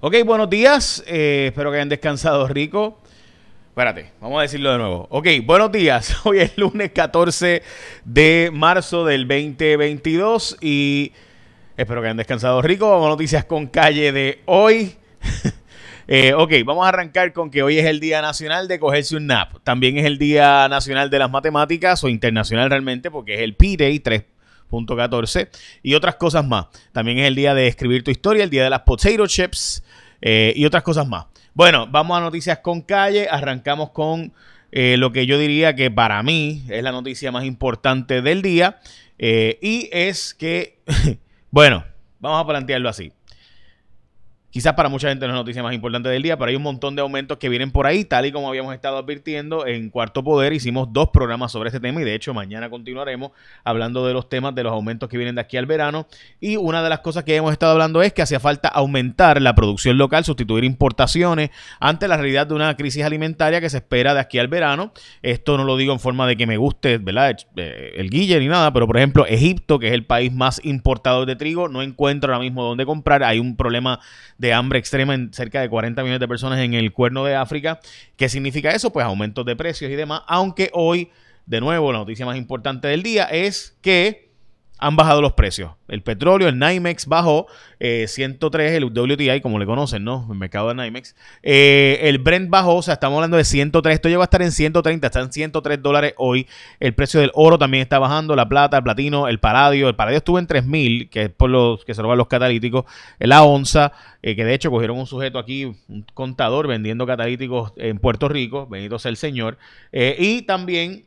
Ok, buenos días. Eh, espero que hayan descansado rico. Espérate, vamos a decirlo de nuevo. Ok, buenos días. Hoy es lunes 14 de marzo del 2022 y espero que hayan descansado rico. Vamos a noticias con calle de hoy. Eh, ok, vamos a arrancar con que hoy es el Día Nacional de cogerse un nap. También es el Día Nacional de las Matemáticas o internacional realmente porque es el P-Day 3.14 y otras cosas más. También es el día de escribir tu historia, el día de las potato chips eh, y otras cosas más. Bueno, vamos a noticias con calle. Arrancamos con eh, lo que yo diría que para mí es la noticia más importante del día. y es que, bueno, vamos a plantearlo así. Quizás para mucha gente no es la noticia más importante del día, pero hay un montón de aumentos que vienen por ahí, tal y como habíamos estado advirtiendo en Cuarto Poder. Hicimos dos programas sobre este tema y de hecho mañana continuaremos hablando de los temas de los aumentos que vienen de aquí al verano. Y una de las cosas que hemos estado hablando es que hacía falta aumentar la producción local, sustituir importaciones ante la realidad de una crisis alimentaria que se espera de aquí al verano. Esto no lo digo en forma de que me guste, ¿verdad? Eh, el guille ni nada, pero por ejemplo, Egipto, que es el país más importador de trigo, no encuentra ahora mismo dónde comprar. Hay un problema de de hambre extrema en cerca de 40 millones de personas en el cuerno de África. ¿Qué significa eso? Pues aumentos de precios y demás. Aunque hoy, de nuevo, la noticia más importante del día es que han bajado los precios. El petróleo, el NYMEX bajó 103, eh, el WTI, como le conocen, ¿no? El mercado de NYMEX. Eh, el Brent bajó, o sea, estamos hablando de 103. Esto llega a estar en 130, está en 103 dólares hoy. El precio del oro también está bajando, la plata, el platino, el paladio. El paladio estuvo en 3000, que es por los que se roban los catalíticos. La onza, eh, que de hecho cogieron un sujeto aquí, un contador vendiendo catalíticos en Puerto Rico, bendito sea el señor. y también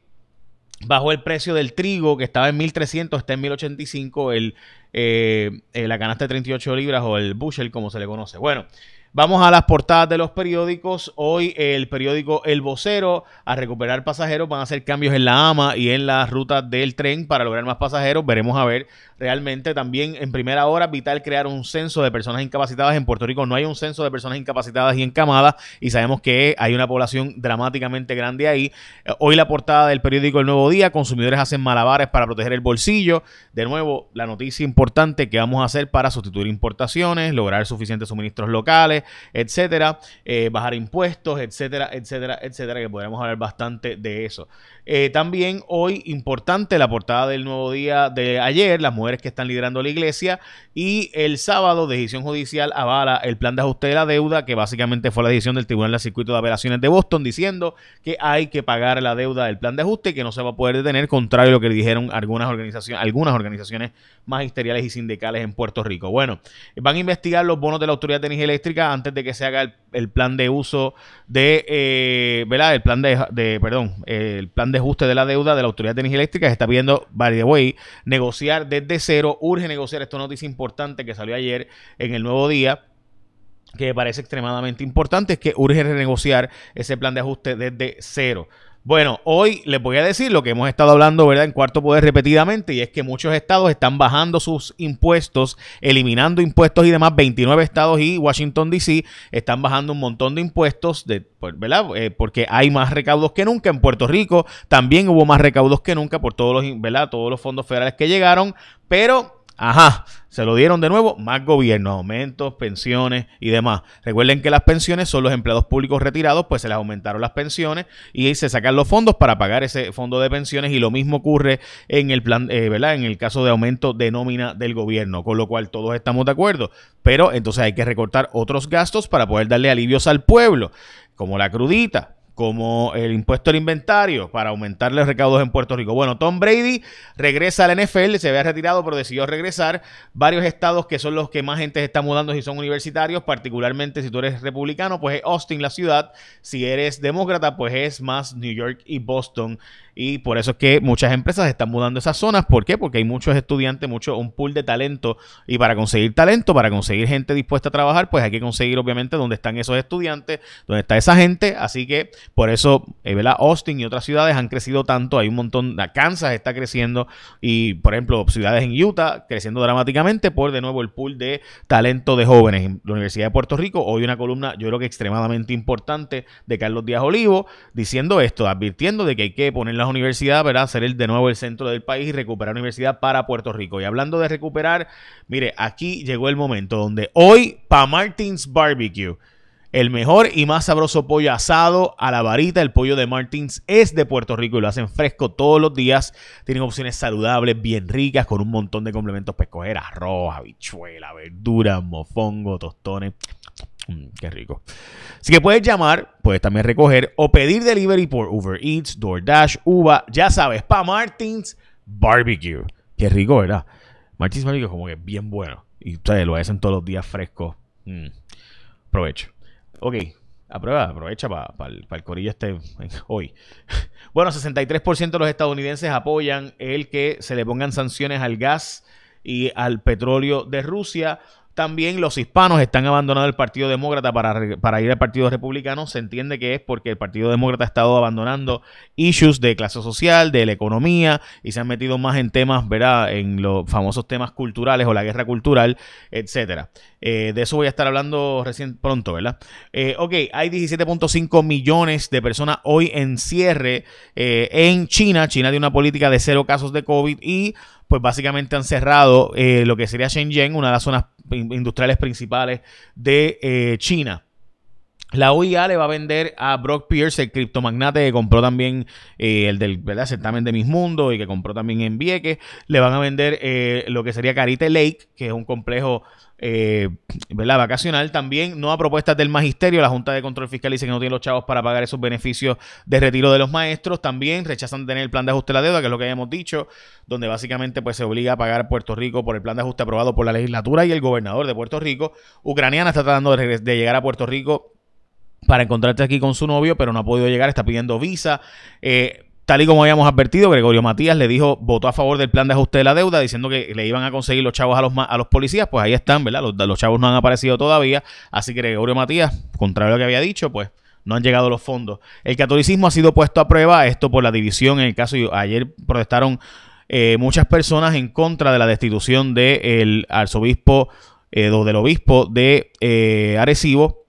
Bajó el precio del trigo, que estaba en 1300, está en 1085, el, eh, eh, la canasta de 38 libras o el bushel, como se le conoce. Bueno, Vamos a las portadas de los periódicos. Hoy el periódico El Vocero a recuperar pasajeros van a hacer cambios en la AMA y en las rutas del tren para lograr más pasajeros. Veremos a ver realmente también en primera hora vital crear un censo de personas incapacitadas. En Puerto Rico no hay un censo de personas incapacitadas y encamadas y sabemos que hay una población dramáticamente grande ahí. Eh, hoy la portada del periódico El Nuevo Día, consumidores hacen malabares para proteger el bolsillo. De nuevo, la noticia importante que vamos a hacer para sustituir importaciones, lograr suficientes suministros locales etcétera, eh, bajar impuestos, etcétera, etcétera, etcétera, que podríamos hablar bastante de eso. Eh, también hoy, importante, la portada del nuevo día de ayer, las mujeres que están liderando la iglesia, y el sábado, decisión judicial avala el plan de ajuste de la deuda, que básicamente fue la decisión del Tribunal de Circuito de Apelaciones de Boston, diciendo que hay que pagar la deuda del plan de ajuste, que no se va a poder detener, contrario a lo que dijeron algunas organizaciones, algunas organizaciones magisteriales y sindicales en Puerto Rico. Bueno, van a investigar los bonos de la Autoridad de Energía Eléctrica antes de que se haga el, plan de uso de, eh, ¿verdad? El plan de, perdón, el plan de ajuste de la deuda de la Autoridad de Energía Eléctrica. Se está viendo, by the way, negociar desde cero. Urge negociar. Esto noticia importante que salió ayer en el Nuevo Día que me parece extremadamente importante es que urge renegociar ese plan de ajuste desde cero. Bueno, hoy les voy a decir lo que hemos estado hablando, ¿verdad? En cuarto poder repetidamente, y es que muchos estados están bajando sus impuestos, eliminando impuestos y demás. 29 estados y Washington, D.C. están bajando un montón de impuestos, de, pues, ¿verdad? Eh, porque hay más recaudos que nunca. En Puerto Rico también hubo más recaudos que nunca por todos los, ¿verdad? Todos los fondos federales que llegaron, pero Ajá, se lo dieron de nuevo, más gobierno, aumentos, pensiones y demás. Recuerden que las pensiones son los empleados públicos retirados, pues se les aumentaron las pensiones y se sacan los fondos para pagar ese fondo de pensiones y lo mismo ocurre en el plan, eh, ¿verdad? En el caso de aumento de nómina del gobierno, con lo cual todos estamos de acuerdo. Pero entonces hay que recortar otros gastos para poder darle alivios al pueblo, como la crudita, como el impuesto al inventario para aumentar los recaudos en Puerto Rico. Bueno, Tom Brady regresa al NFL, se había retirado, pero decidió regresar. Varios estados que son los que más gente está mudando si son universitarios, particularmente si tú eres republicano, pues es Austin la ciudad. Si eres demócrata, pues es más New York y Boston. Y por eso es que muchas empresas están mudando esas zonas. ¿Por qué? Porque hay muchos estudiantes, mucho, un pool de talento. Y para conseguir talento, para conseguir gente dispuesta a trabajar, pues hay que conseguir obviamente dónde están esos estudiantes, dónde está esa gente. Así que Por eso, eh, ¿verdad? Austin y otras ciudades han crecido tanto. Hay un montón, Kansas está creciendo y, por ejemplo, ciudades en Utah creciendo dramáticamente por, de nuevo, el pool de talento de jóvenes. En la Universidad de Puerto Rico, hoy una columna, yo creo que extremadamente importante de Carlos Díaz Olivo, diciendo esto, advirtiendo de que hay que poner las universidades, ¿verdad? Ser el, de nuevo el centro del país y recuperar la universidad para Puerto Rico. Y hablando de recuperar, mire, aquí llegó el momento donde hoy, para Martins Barbecue, el mejor y más sabroso pollo asado a la varita, el pollo de Martins, es de Puerto Rico y lo hacen fresco todos los días. Tienen opciones saludables, bien ricas, con un montón de complementos para escoger: arroz, habichuela, verduras, mofongo, tostones. Mm, qué rico. Así que puedes llamar, puedes también recoger o pedir delivery por Uber Eats, DoorDash, Uva. Ya sabes, para Martins Barbecue. Qué rico, ¿verdad? Martins Barbecue como que bien bueno. Y ustedes lo hacen todos los días fresco. Mm. Provecho. Ok, aprueba, aprovecha para el, corillo este hoy. Bueno, 63% de los estadounidenses apoyan el que se le pongan sanciones al gas y al petróleo de Rusia. También los hispanos están abandonando el Partido Demócrata para, para, ir al Partido Republicano. Se entiende que es porque el Partido Demócrata ha estado abandonando issues de clase social, de la economía y se han metido más en temas, ¿verdad? En los famosos temas culturales o la guerra cultural, etcétera. Eh, de eso voy a estar hablando recién pronto, ¿verdad? Eh, ok, hay 17.5 millones de personas hoy en cierre eh, en China. China tiene una política de cero casos de COVID y pues básicamente han cerrado lo que sería Shenzhen, una de las zonas industriales principales de eh, China. La OIA le va a vender a Brock Pierce, el criptomagnate que compró también eh, el del ¿verdad? certamen de Mis Mundo y que compró también en Vieques. Le van a vender eh, lo que sería Carite Lake, que es un complejo eh, ¿verdad? vacacional. También no a propuestas del magisterio. La Junta de Control Fiscal dice que no tiene los chavos para pagar esos beneficios de retiro de los maestros. También rechazan tener el plan de ajuste de la deuda, que es lo que habíamos dicho, donde básicamente pues, se obliga a pagar Puerto Rico por el plan de ajuste aprobado por la legislatura y el gobernador de Puerto Rico. Ucraniana está tratando de, de llegar a Puerto Rico para encontrarte aquí con su novio, pero no ha podido llegar, está pidiendo visa. Eh, tal y como habíamos advertido, Gregorio Matías le dijo, votó a favor del plan de ajuste de la deuda, diciendo que le iban a conseguir los chavos a los, a los policías, pues ahí están, ¿verdad? Los, chavos no han aparecido todavía, así que Gregorio Matías, contrario a lo que había dicho, pues no han llegado los fondos. El catolicismo ha sido puesto a prueba, esto por la división en el caso, ayer protestaron eh, muchas personas en contra de la destitución del arzobispo, eh, del obispo de eh, Arecibo,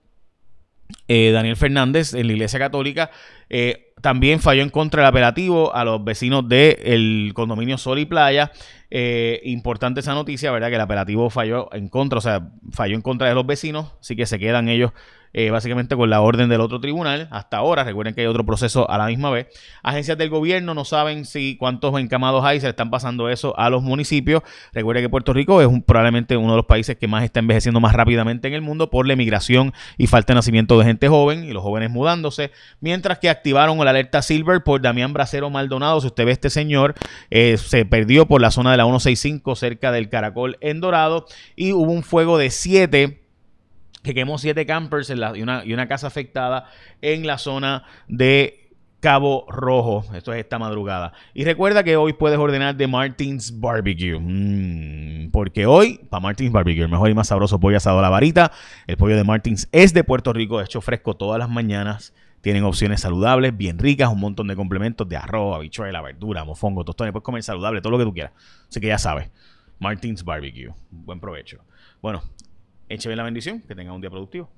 eh, Daniel Fernández en la Iglesia Católica. Eh, también falló en contra del apelativo a los vecinos del condominio Sol y Playa. Eh, importante esa noticia, ¿verdad? Que el apelativo falló en contra, o sea, falló en contra de los vecinos, así que se quedan ellos eh, básicamente con la orden del otro tribunal. Hasta ahora, recuerden que hay otro proceso a la misma vez. Agencias del gobierno no saben si cuántos encamados hay, se le están pasando eso a los municipios. Recuerden que Puerto Rico es probablemente uno de los países que más está envejeciendo más rápidamente en el mundo por la emigración y falta de nacimiento de gente joven y los jóvenes mudándose. Mientras que activaron la alerta Silver por Damián Bracero Maldonado. Si usted ve este señor, eh, se perdió por la zona de la 165 cerca del Caracol en Dorado y hubo un fuego de 7 que quemó siete campers en la, y, una, y, una, casa afectada en la zona de Cabo Rojo. Esto es esta madrugada. Y recuerda que hoy puedes ordenar de Martins Barbecue. Mm, porque hoy, para Martins Barbecue, el mejor y más sabroso pollo asado a la varita. El pollo de Martins es de Puerto Rico, hecho fresco todas las mañanas. Tienen opciones saludables, bien ricas, un montón de complementos de arroz, habichuela, verdura, mofongo, tostones. Puedes comer saludable, todo lo que tú quieras. Así que ya sabes. Martins Barbecue. Buen provecho. Bueno, Écheme la bendición, que tenga un día productivo.